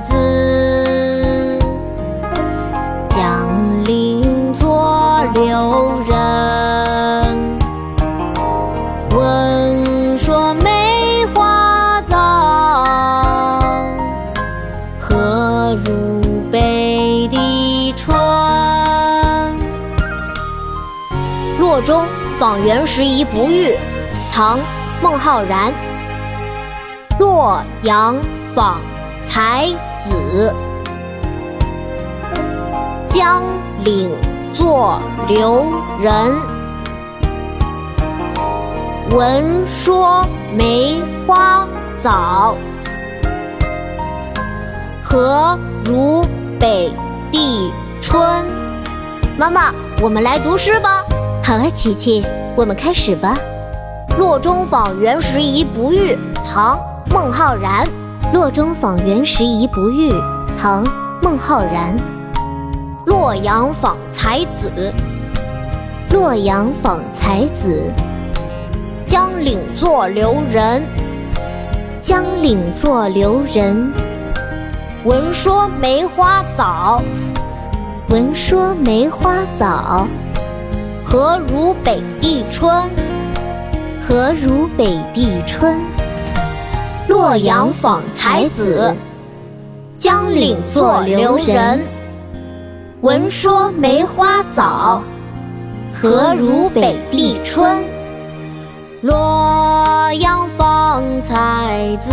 子江陵作留人，闻说梅花早，何如北地春？《洛中访袁拾遗不遇》，唐·孟浩然。洛阳访。才子，江岭作留人。闻说梅花早，何如北地春？妈妈，我们来读诗吧。好啊，琪琪，我们开始吧。洛中访园时宜不遇，唐·孟浩然。洛中访园时宜不遇，唐·孟浩然。洛阳访才子，洛阳访才子。江岭作留人，江岭作留人。闻说梅花早，闻说梅花早。何如北地春？何如北地春？洛阳访才子，江岭作留人。闻说梅花早，何如北地春？洛阳访才子，